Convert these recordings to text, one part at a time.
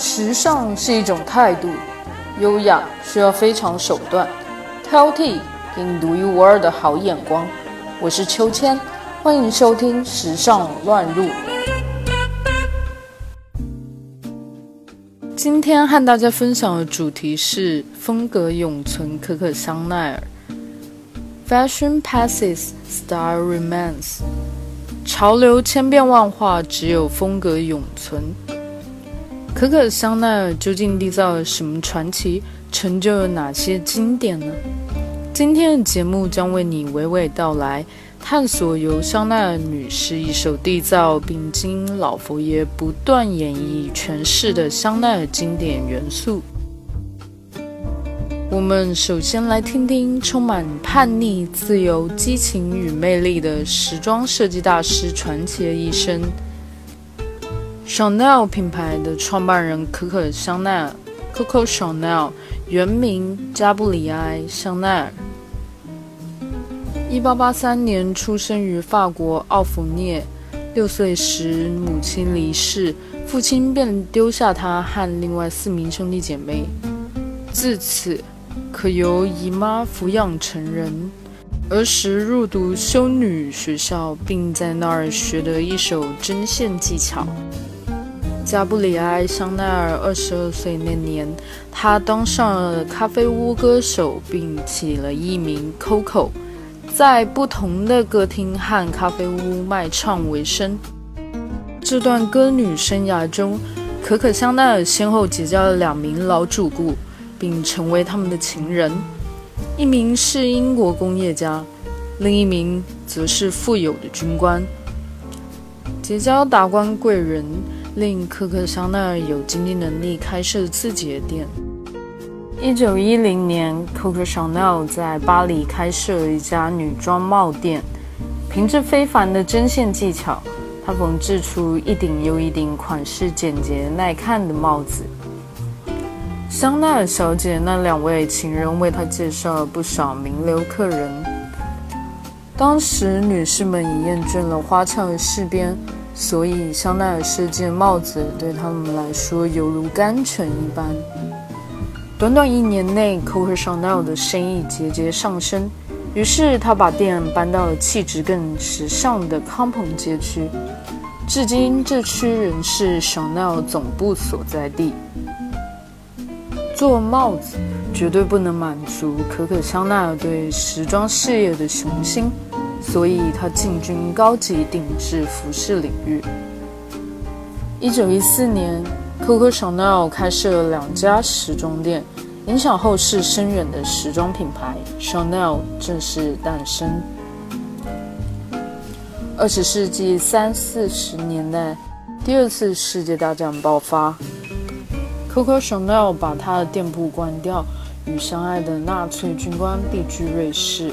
时尚是一种态度，优雅需要非常手段，挑剔给你独一无二的好眼光。我是秋千，欢迎收听《时尚乱入》。今天和大家分享的主题是风格永存，可可香奈儿。Fashion passes, style remains。潮流千变万化，只有风格永存。可可香奈儿究竟缔造了什么传奇，成就了哪些经典呢？今天的节目将为你娓娓道来，探索由香奈儿女士一手缔造，并经老佛爷不断演绎诠释的香奈儿经典元素。我们首先来听听充满叛逆、自由、激情与魅力的时装设计大师传奇的一生。Chanel 品牌的创办人可可香奈儿 （Coco Chanel） 原名加布里埃·香奈儿。1883年出生于法国奥弗涅。六岁时，母亲离世，父亲便丢下他和另外四名兄弟姐妹。自此，可由姨妈抚养成人，儿时入读修女学校，并在那儿学得一手针线技巧。加布里埃·香奈儿二十二岁那年，他当上了咖啡屋歌手，并起了艺名 Coco，在不同的歌厅和咖啡屋卖唱为生。这段歌女生涯中，可可香奈儿先后结交了两名老主顾。并成为他们的情人，一名是英国工业家，另一名则是富有的军官。结交达官贵人，令可可香奈儿有经济能力开设自己的店。一九一零年，Coco Chanel 在巴黎开设了一家女装帽店，凭着非凡的针线技巧，她缝制出一顶又一顶款式简洁耐看的帽子。香奈儿小姐那两位情人为她介绍了不少名流客人。当时女士们已厌倦了花俏的饰边，所以香奈儿设计的帽子对他们来说犹如甘泉一般。短短一年内，Coco Chanel 的生意节节上升，于是他把店搬到了气质更时尚的康朋街区。至今，这区仍是 Chanel 总部所在地。做帽子绝对不能满足可可香奈儿对时装事业的雄心，所以他进军高级定制服饰领域。一九一四年，Coco Chanel 开设了两家时装店，影响后世深远的时装品牌 Chanel 正式诞生。二十世纪三四十年代，第二次世界大战爆发。Coco Chanel 把他的店铺关掉，与相爱的纳粹军官避居瑞士。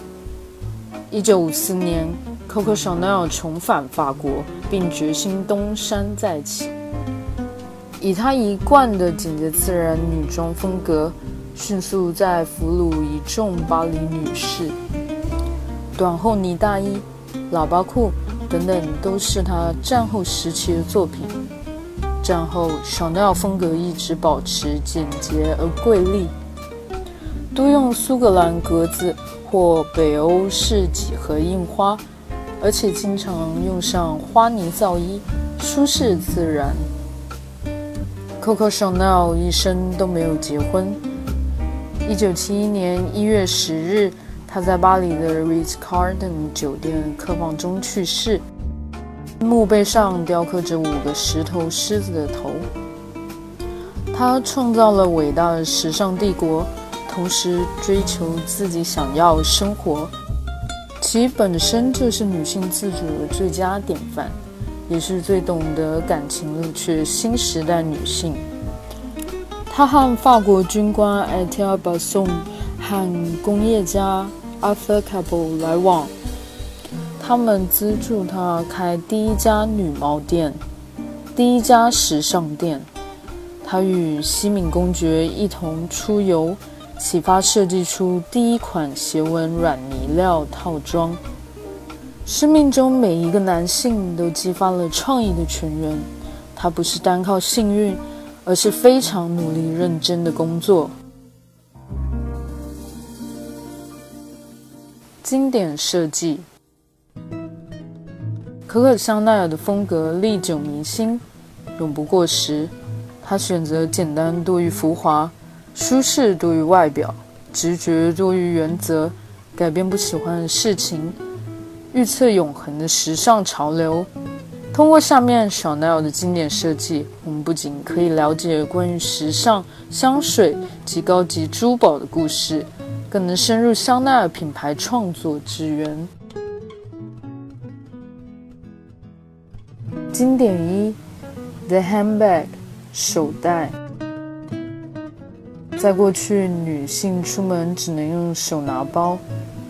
一九五四年，Coco Chanel 重返法国，并决心东山再起。以他一贯的简洁自然女装风格，迅速在俘虏一众巴黎女士。短厚呢大衣、喇叭裤等等，都是他战后时期的作品。战后，Chanel 风格一直保持简洁而贵丽，多用苏格兰格子或北欧式几何印花，而且经常用上花呢造衣，舒适自然。Coco Chanel 一生都没有结婚。一九七一年一月十日，他在巴黎的 Ritz Carlton 酒店客房中去世。墓碑上雕刻着五个石头狮子的头。他创造了伟大的时尚帝国，同时追求自己想要生活，其本身就是女性自主的最佳典范，也是最懂得感情乐趣的新时代女性。她和法国军官 a t i l b a s s o n 和工业家 Arthur Capel 来往。他们资助他开第一家女帽店，第一家时尚店。他与西敏公爵一同出游，启发设计出第一款斜纹软呢料套装。生命中每一个男性都激发了创意的泉源。他不是单靠幸运，而是非常努力认真的工作。经典设计，可可香奈儿的风格历久弥新，永不过时。他选择简单多于浮华，舒适多于外表，直觉多于原则，改变不喜欢的事情，预测永恒的时尚潮流。通过下面小奈儿的经典设计，我们不仅可以了解关于时尚香水及高级珠宝的故事。更能深入香奈儿品牌创作之源。经典一，The handbag，手袋。在过去，女性出门只能用手拿包。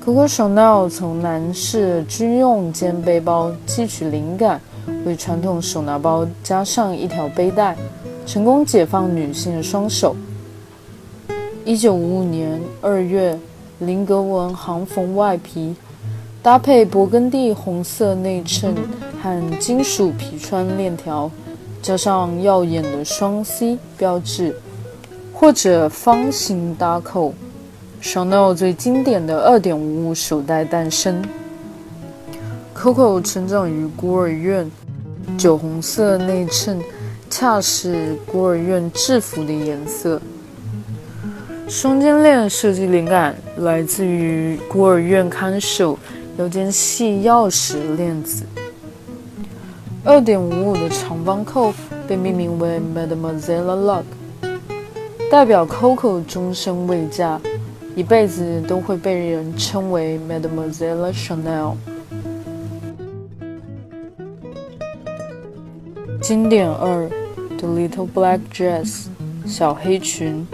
Coco Chanel 从男士军用肩背包汲取灵感，为传统手拿包加上一条背带，成功解放女性的双手。一九五五年二月，菱格纹航缝外皮搭配勃艮第红色内衬和金属皮穿链条，加上耀眼的双 C 标志，或者方形搭扣，Chanel 最经典的二点五手袋诞生。Coco 成长于孤儿院，酒红色内衬恰是孤儿院制服的颜色。双肩链设计灵感来自于孤儿院看守腰间系钥匙链子。二点五五的长方扣被命名为 Mademoiselle Luck，代表 Coco 终身未嫁，一辈子都会被人称为 Mademoiselle Chanel。经典二，The Little Black Dress，小黑裙。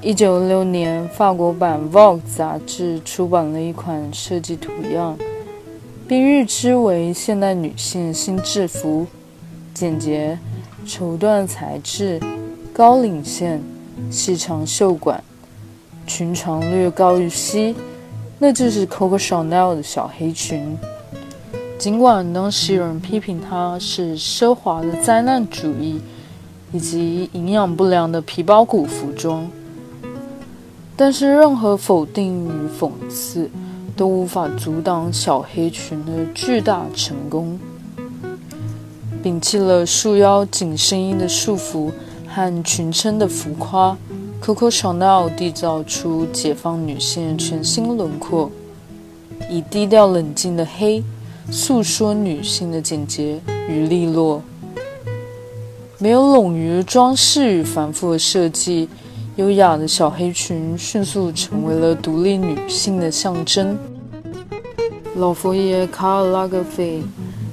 一九六年，法国版《Vogue》杂志出版了一款设计图样，并誉之为现代女性新制服：简洁、绸缎材质、高领线、细长袖管，裙长略高于膝，那就是 Coco Chanel 的小黑裙。尽管当时有人批评它是奢华的灾难主义，以及营养不良的皮包骨服装。但是，任何否定与讽刺都无法阻挡小黑裙的巨大成功。摒弃了束腰紧身衣的束缚和裙撑的浮夸，Coco Chanel 缔造出解放女性全新轮廓，以低调冷静的黑诉说女性的简洁与利落，没有冗余装饰与繁复的设计。优雅的小黑裙迅速成为了独立女性的象征。老佛爷卡尔拉格菲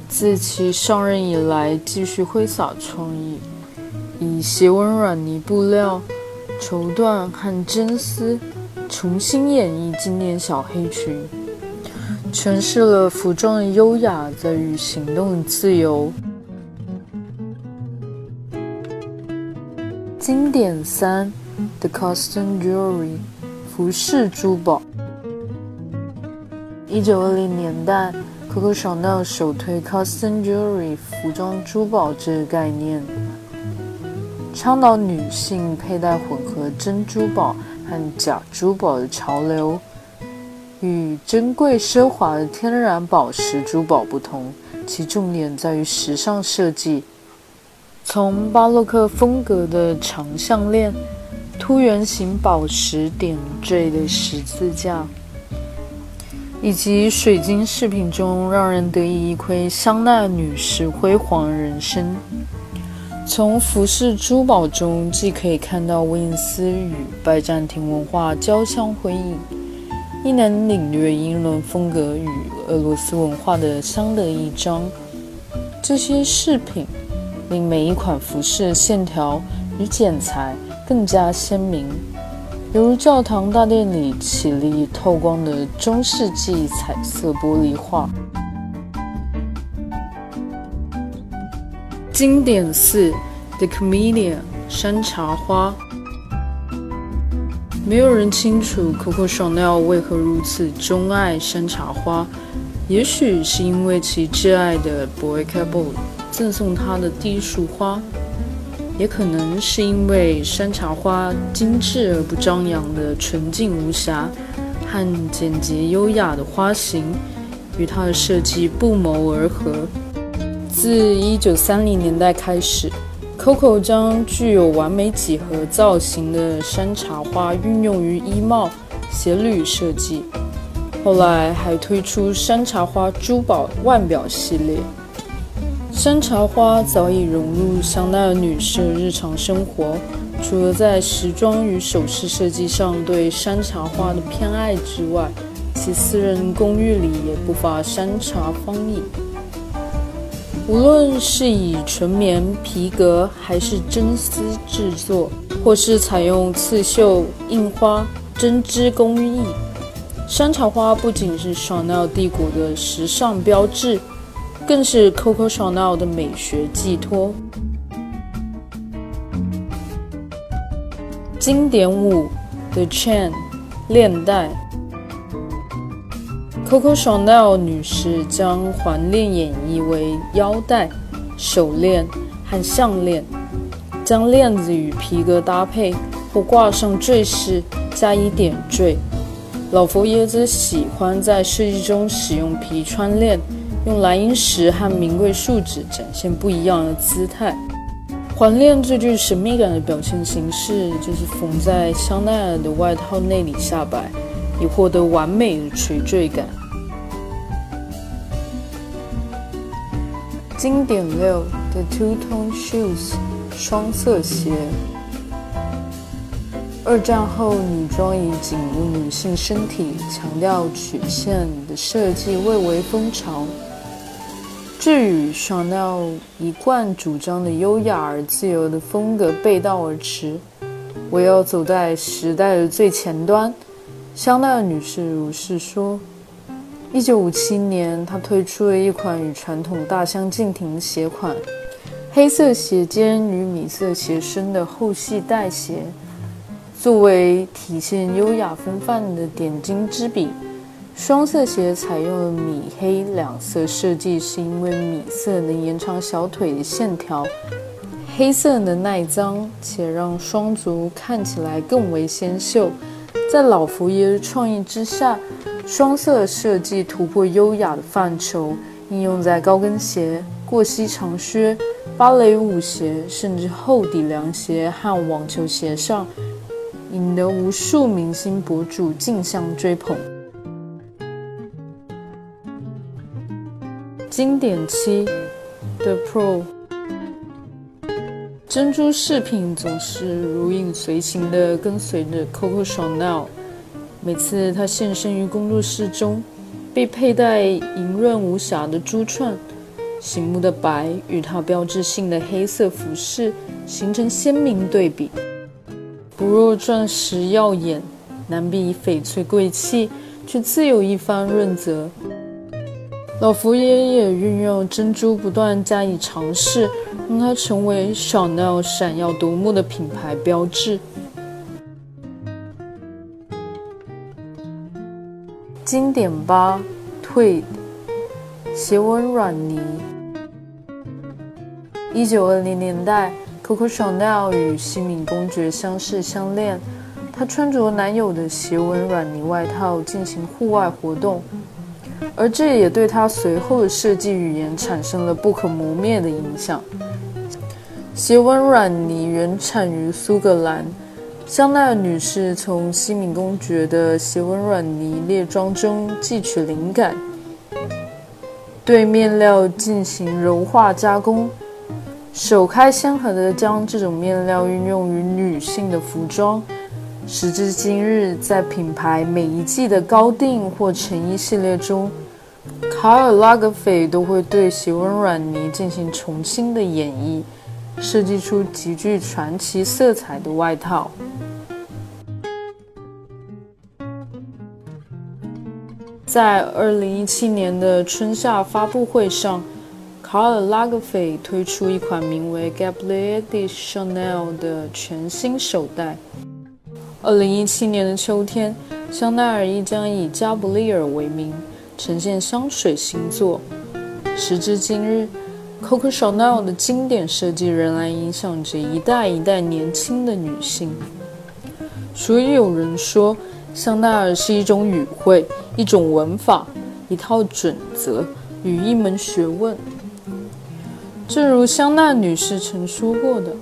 自其上任以来，继续挥洒创意，以斜纹软呢布料、绸缎和真丝重新演绎经典小黑裙，诠释了服装的优雅在于行动的自由。经典三。The Costume Jewelry，服饰珠宝。一九二零年代，Coco Chanel 首推 Costume Jewelry 服装珠宝这个概念，倡导女性佩戴混合真珠宝和假珠宝的潮流。与珍贵奢华的天然宝石珠宝不同，其重点在于时尚设计，从巴洛克风格的长项链。凸圆形宝石点缀的十字架，以及水晶饰品中让人得以一窥香奈女士辉煌人生。从服饰珠宝中，既可以看到威尼斯与拜占庭文化交相辉映，亦能领略英伦风格与俄罗斯文化的相得益彰。这些饰品令每一款服饰线条与剪裁。更加鲜明，犹如教堂大殿里绮丽透光的中世纪彩色玻璃画。经典四，The Camellia 山茶花。没有人清楚 Coco Chanel 为何如此钟爱山茶花，也许是因为其挚爱的 Boy Cabo 赠送他的第一束花。也可能是因为山茶花精致而不张扬的纯净无瑕和简洁优雅的花型与它的设计不谋而合。自1930年代开始，Coco 将具有完美几何造型的山茶花运用于衣帽、鞋履设计，后来还推出山茶花珠宝腕表系列。山茶花早已融入香奈儿女士的日常生活，除了在时装与首饰设计上对山茶花的偏爱之外，其私人公寓里也不乏山茶芳影。无论是以纯棉、皮革还是真丝制作，或是采用刺绣、印花、针织工艺，山茶花不仅是 Chanel 帝国的时尚标志。更是 Coco Chanel 的美学寄托。经典五，The Chain，链带。Coco Chanel 女士将环链演绎为腰带、手链和项链，将链子与皮革搭配或挂上坠饰，加以点缀。老佛爷则喜欢在设计中使用皮穿链。用蓝银石和名贵树脂展现不一样的姿态。环链最具神秘感的表现形式就是缝在香奈儿的外套内里下摆，以获得完美的垂坠感。经典六，The Two Tone Shoes，双色鞋。二战后，女装以紧入女性身体、强调曲线的设计蔚为风潮。至与 Chanel 一贯主张的优雅而自由的风格背道而驰，我要走在时代的最前端。香奈儿女士如是说。一九五七年，他推出了一款与传统大相径庭的鞋款：黑色鞋尖与米色鞋身的后系带鞋，作为体现优雅风范的点睛之笔。双色鞋采用了米黑两色设计，是因为米色能延长小腿的线条，黑色能耐脏且让双足看起来更为纤秀。在老佛爷的创意之下，双色设计突破优雅的范畴，应用在高跟鞋、过膝长靴、芭蕾舞鞋，甚至厚底凉鞋和网球鞋上，引得无数明星博主竞相追捧。经典七，The Pro，珍珠饰品总是如影随形地跟随着 Coco Chanel。每次他现身于工作室中，被佩戴莹润无瑕的珠串，醒目的白与他标志性的黑色服饰形成鲜明对比。不若钻石耀眼，难比翡翠贵气，却自有一番润泽。老佛爷也运用珍珠不断加以尝试，让它成为 Chanel 闪耀夺目的品牌标志。经典八，Tweed，斜纹软呢。一九二零年代，Coco Chanel 与西敏公爵相识相恋，她穿着男友的斜纹软呢外套进行户外活动。而这也对他随后的设计语言产生了不可磨灭的影响。斜纹软呢原产于苏格兰，香奈儿女士从西敏公爵的斜纹软呢列装中汲取灵感，对面料进行柔化加工，首开先河的将这种面料运用于女性的服装。时至今日，在品牌每一季的高定或成衣系列中，卡尔拉格斐都会对斜纹软呢进行重新的演绎，设计出极具传奇色彩的外套。在2017年的春夏发布会上，卡尔拉格斐推出一款名为 Gabriel de Chanel 的全新手袋。二零一七年的秋天，香奈儿亦将以加布利尔为名呈现香水新作。时至今日，Coco Chanel 的经典设计仍然影响着一代一代年轻的女性。所以有人说，香奈儿是一种语汇，一种文法，一套准则与一门学问。正如香奈女士曾说过的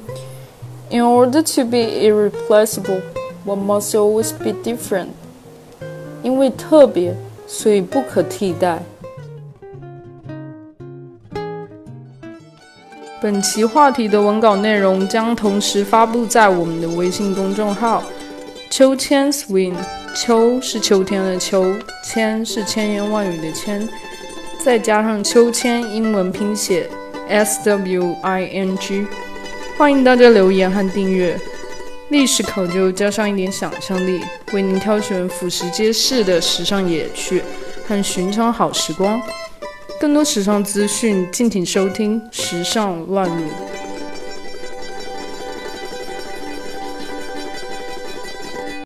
：“In order to be irreplaceable, one must always be different。”因为特别，所以不可替代。本期话题的文稿内容将同时发布在我们的微信公众号“秋千 swing”。秋是秋天的秋，千是千言万语的千，再加上秋千英文拼写 S W I N G。欢迎大家留言和订阅。历史考究加上一点想象力，为您挑选俯拾皆是的时尚野趣和寻常好时光。更多时尚资讯，敬请收听《时尚乱入》。